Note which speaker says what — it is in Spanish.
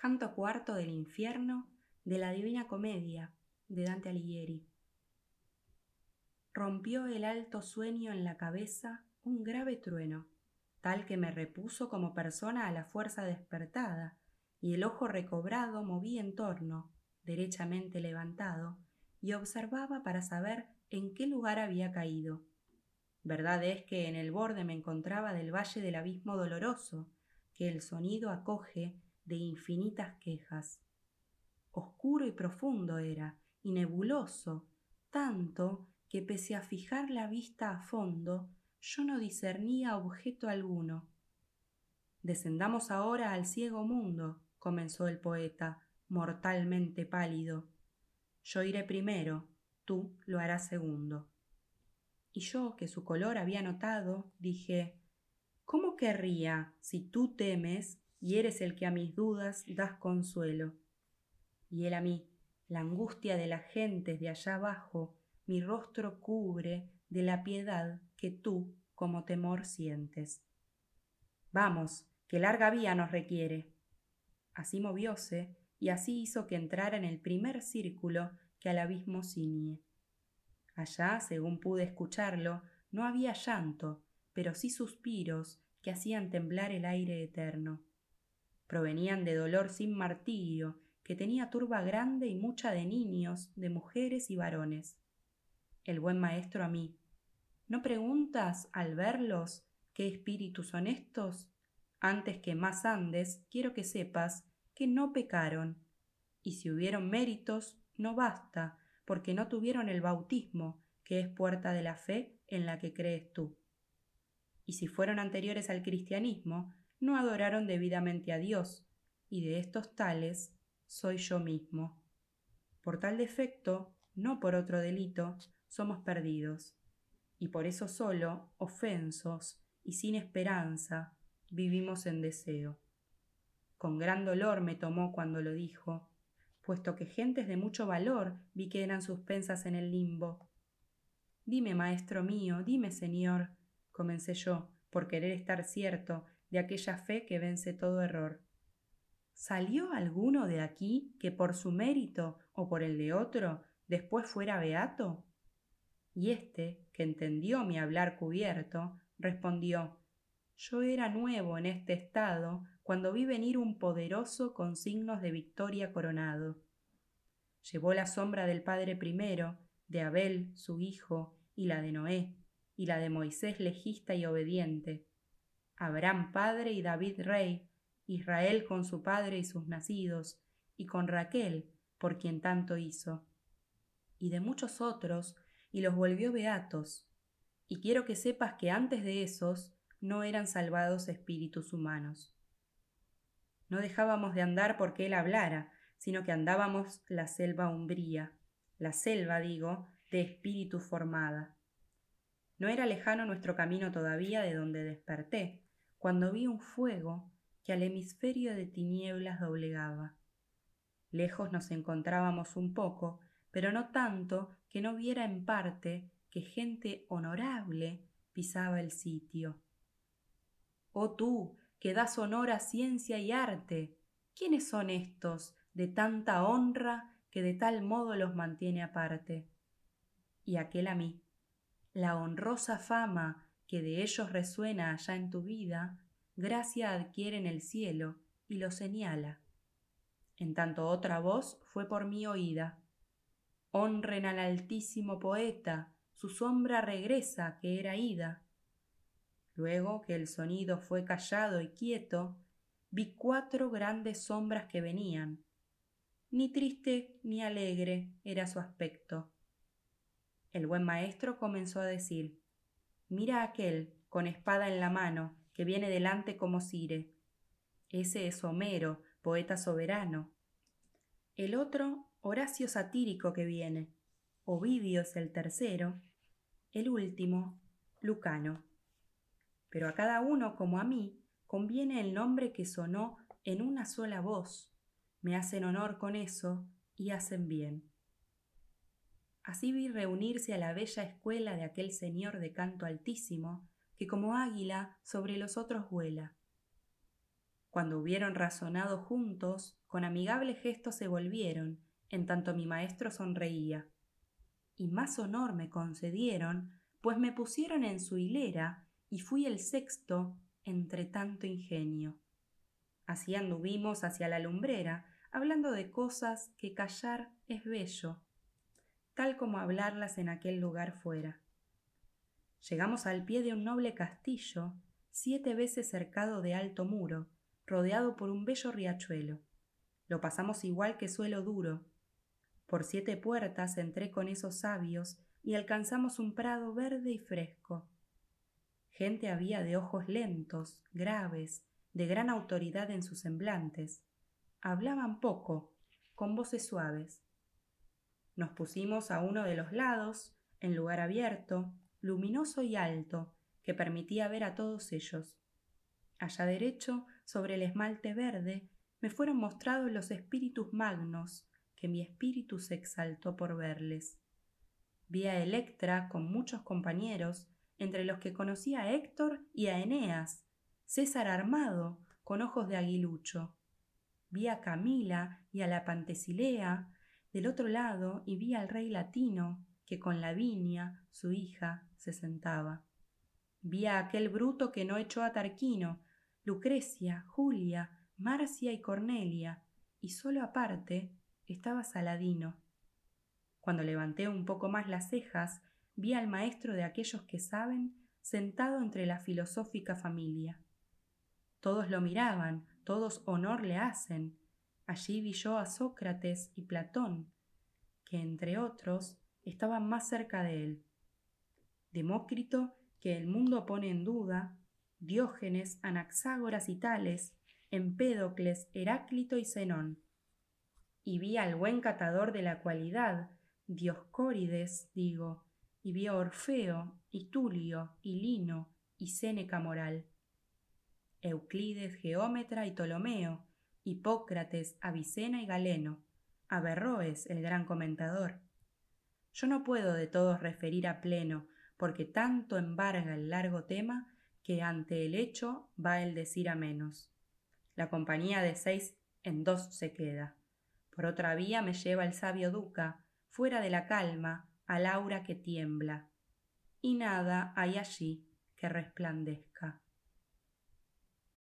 Speaker 1: Canto cuarto del infierno de la Divina Comedia de Dante Alighieri. Rompió el alto sueño en la cabeza un grave trueno, tal que me repuso como persona a la fuerza despertada, y el ojo recobrado moví en torno, derechamente levantado, y observaba para saber en qué lugar había caído. Verdad es que en el borde me encontraba del valle del abismo doloroso, que el sonido acoge de infinitas quejas. Oscuro y profundo era, y nebuloso, tanto que pese a fijar la vista a fondo, yo no discernía objeto alguno. Descendamos ahora al ciego mundo, comenzó el poeta, mortalmente pálido. Yo iré primero, tú lo harás segundo. Y yo, que su color había notado, dije, ¿Cómo querría, si tú temes, y eres el que a mis dudas das consuelo. Y él a mí, la angustia de las gentes de allá abajo, mi rostro cubre de la piedad que tú como temor sientes. Vamos, que larga vía nos requiere. Así movióse y así hizo que entrara en el primer círculo que al abismo ciñe. Allá, según pude escucharlo, no había llanto, pero sí suspiros que hacían temblar el aire eterno provenían de dolor sin martirio, que tenía turba grande y mucha de niños, de mujeres y varones. El buen maestro a mí, ¿no preguntas al verlos qué espíritus son estos? Antes que más andes, quiero que sepas que no pecaron, y si hubieron méritos, no basta, porque no tuvieron el bautismo, que es puerta de la fe en la que crees tú. Y si fueron anteriores al cristianismo, no adoraron debidamente a Dios, y de estos tales soy yo mismo. Por tal defecto, no por otro delito, somos perdidos, y por eso solo, ofensos y sin esperanza, vivimos en deseo. Con gran dolor me tomó cuando lo dijo, puesto que gentes de mucho valor vi que eran suspensas en el limbo. Dime, maestro mío, dime, señor, comencé yo, por querer estar cierto de aquella fe que vence todo error. ¿Salió alguno de aquí que por su mérito o por el de otro después fuera beato? Y éste, que entendió mi hablar cubierto, respondió Yo era nuevo en este estado cuando vi venir un poderoso con signos de victoria coronado. Llevó la sombra del Padre primero, de Abel, su hijo, y la de Noé, y la de Moisés legista y obediente, Abraham padre y David rey, Israel con su padre y sus nacidos, y con Raquel, por quien tanto hizo, y de muchos otros, y los volvió beatos. Y quiero que sepas que antes de esos no eran salvados espíritus humanos. No dejábamos de andar porque él hablara, sino que andábamos la selva umbría, la selva, digo, de espíritu formada. No era lejano nuestro camino todavía de donde desperté, cuando vi un fuego que al hemisferio de tinieblas doblegaba. Lejos nos encontrábamos un poco, pero no tanto que no viera en parte que gente honorable pisaba el sitio. Oh tú, que das honor a ciencia y arte, ¿quiénes son estos de tanta honra que de tal modo los mantiene aparte? Y aquel a mí, la honrosa fama que de ellos resuena allá en tu vida, gracia adquiere en el cielo y lo señala. En tanto otra voz fue por mí oída. Honren al altísimo poeta, su sombra regresa que era ida. Luego que el sonido fue callado y quieto, vi cuatro grandes sombras que venían. Ni triste ni alegre era su aspecto. El buen maestro comenzó a decir Mira aquel, con espada en la mano, que viene delante como Cire. Ese es Homero, poeta soberano. El otro, Horacio satírico que viene. Ovidio es el tercero. El último, Lucano. Pero a cada uno, como a mí, conviene el nombre que sonó en una sola voz. Me hacen honor con eso y hacen bien. Así vi reunirse a la bella escuela de aquel señor de canto altísimo, que como águila sobre los otros vuela. Cuando hubieron razonado juntos, con amigable gesto se volvieron, en tanto mi maestro sonreía. Y más honor me concedieron, pues me pusieron en su hilera y fui el sexto entre tanto ingenio. Así anduvimos hacia la lumbrera, hablando de cosas que callar es bello, tal como hablarlas en aquel lugar fuera. Llegamos al pie de un noble castillo, siete veces cercado de alto muro, rodeado por un bello riachuelo. Lo pasamos igual que suelo duro. Por siete puertas entré con esos sabios y alcanzamos un prado verde y fresco. Gente había de ojos lentos, graves, de gran autoridad en sus semblantes. Hablaban poco, con voces suaves. Nos pusimos a uno de los lados, en lugar abierto, luminoso y alto, que permitía ver a todos ellos. Allá derecho, sobre el esmalte verde, me fueron mostrados los espíritus magnos, que mi espíritu se exaltó por verles. Vi a Electra con muchos compañeros, entre los que conocí a Héctor y a Eneas, César armado, con ojos de aguilucho. Vi a Camila y a la Pantesilea del otro lado y vi al rey latino, que con Lavinia, su hija, se sentaba. Vi a aquel bruto que no echó a Tarquino, Lucrecia, Julia, Marcia y Cornelia, y solo aparte estaba Saladino. Cuando levanté un poco más las cejas, vi al maestro de aquellos que saben sentado entre la filosófica familia. Todos lo miraban, todos honor le hacen. Allí vi yo a Sócrates y Platón, que entre otros estaban más cerca de él. Demócrito, que el mundo pone en duda, Diógenes, Anaxágoras y Tales, Empédocles, Heráclito y Zenón. Y vi al buen catador de la cualidad, Dioscórides, digo, y vi a Orfeo, y Tulio, y Lino, y Séneca moral. Euclides, geómetra y Ptolomeo, Hipócrates, Avicena y Galeno, Averroes, el gran comentador. Yo no puedo de todos referir a pleno, porque tanto embarga el largo tema que ante el hecho va el decir a menos. La compañía de seis en dos se queda. Por otra vía me lleva el sabio Duca, fuera de la calma, al aura que tiembla, y nada hay allí que resplandezca.